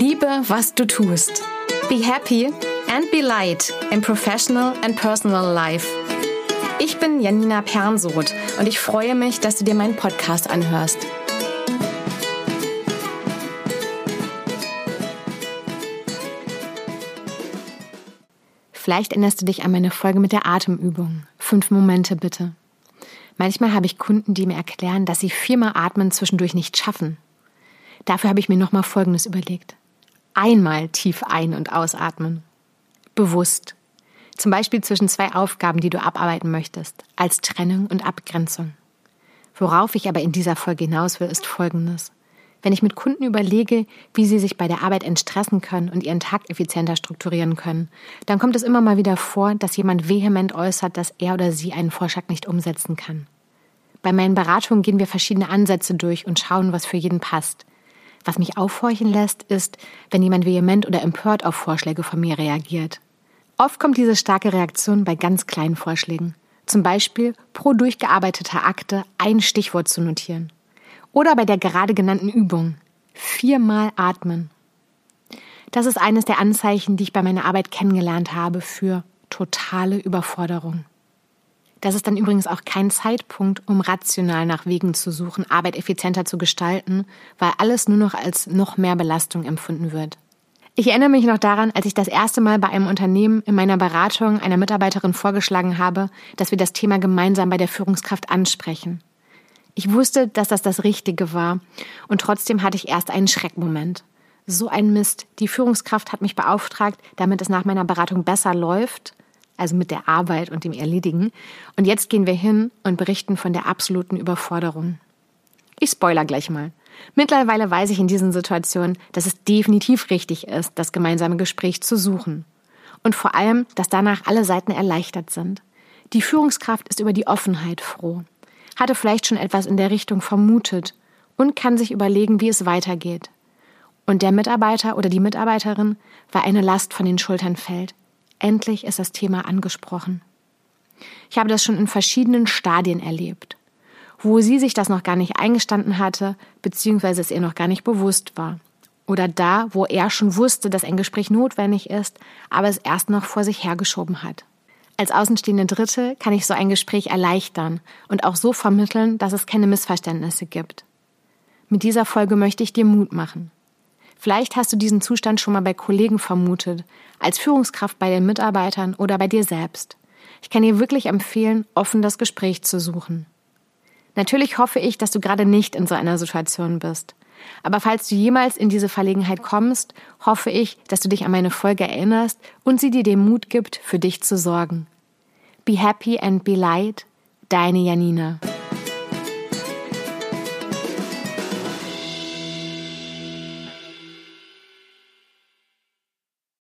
was du tust. Be happy and be light in professional and personal life. Ich bin Janina Pernsoth und ich freue mich, dass du dir meinen Podcast anhörst. Vielleicht erinnerst du dich an meine Folge mit der Atemübung. Fünf Momente bitte. Manchmal habe ich Kunden, die mir erklären, dass sie viermal atmen zwischendurch nicht schaffen. Dafür habe ich mir nochmal Folgendes überlegt. Einmal tief ein- und ausatmen. Bewusst. Zum Beispiel zwischen zwei Aufgaben, die du abarbeiten möchtest, als Trennung und Abgrenzung. Worauf ich aber in dieser Folge hinaus will, ist Folgendes. Wenn ich mit Kunden überlege, wie sie sich bei der Arbeit entstressen können und ihren Tag effizienter strukturieren können, dann kommt es immer mal wieder vor, dass jemand vehement äußert, dass er oder sie einen Vorschlag nicht umsetzen kann. Bei meinen Beratungen gehen wir verschiedene Ansätze durch und schauen, was für jeden passt. Was mich aufhorchen lässt, ist, wenn jemand vehement oder empört auf Vorschläge von mir reagiert. Oft kommt diese starke Reaktion bei ganz kleinen Vorschlägen. Zum Beispiel pro durchgearbeiteter Akte ein Stichwort zu notieren. Oder bei der gerade genannten Übung. Viermal atmen. Das ist eines der Anzeichen, die ich bei meiner Arbeit kennengelernt habe für totale Überforderung. Das ist dann übrigens auch kein Zeitpunkt, um rational nach Wegen zu suchen, Arbeit effizienter zu gestalten, weil alles nur noch als noch mehr Belastung empfunden wird. Ich erinnere mich noch daran, als ich das erste Mal bei einem Unternehmen in meiner Beratung einer Mitarbeiterin vorgeschlagen habe, dass wir das Thema gemeinsam bei der Führungskraft ansprechen. Ich wusste, dass das das Richtige war. Und trotzdem hatte ich erst einen Schreckmoment. So ein Mist. Die Führungskraft hat mich beauftragt, damit es nach meiner Beratung besser läuft, also mit der Arbeit und dem Erledigen. Und jetzt gehen wir hin und berichten von der absoluten Überforderung. Ich spoiler gleich mal. Mittlerweile weiß ich in diesen Situationen, dass es definitiv richtig ist, das gemeinsame Gespräch zu suchen. Und vor allem, dass danach alle Seiten erleichtert sind. Die Führungskraft ist über die Offenheit froh hatte vielleicht schon etwas in der Richtung vermutet und kann sich überlegen, wie es weitergeht. Und der Mitarbeiter oder die Mitarbeiterin, weil eine Last von den Schultern fällt. Endlich ist das Thema angesprochen. Ich habe das schon in verschiedenen Stadien erlebt, wo sie sich das noch gar nicht eingestanden hatte, beziehungsweise es ihr noch gar nicht bewusst war. Oder da, wo er schon wusste, dass ein Gespräch notwendig ist, aber es erst noch vor sich hergeschoben hat. Als außenstehende Dritte kann ich so ein Gespräch erleichtern und auch so vermitteln, dass es keine Missverständnisse gibt. Mit dieser Folge möchte ich dir Mut machen. Vielleicht hast du diesen Zustand schon mal bei Kollegen vermutet, als Führungskraft bei den Mitarbeitern oder bei dir selbst. Ich kann dir wirklich empfehlen, offen das Gespräch zu suchen. Natürlich hoffe ich, dass du gerade nicht in so einer Situation bist. Aber falls du jemals in diese Verlegenheit kommst, hoffe ich, dass du dich an meine Folge erinnerst und sie dir den Mut gibt, für dich zu sorgen. Be happy and be light, deine Janina.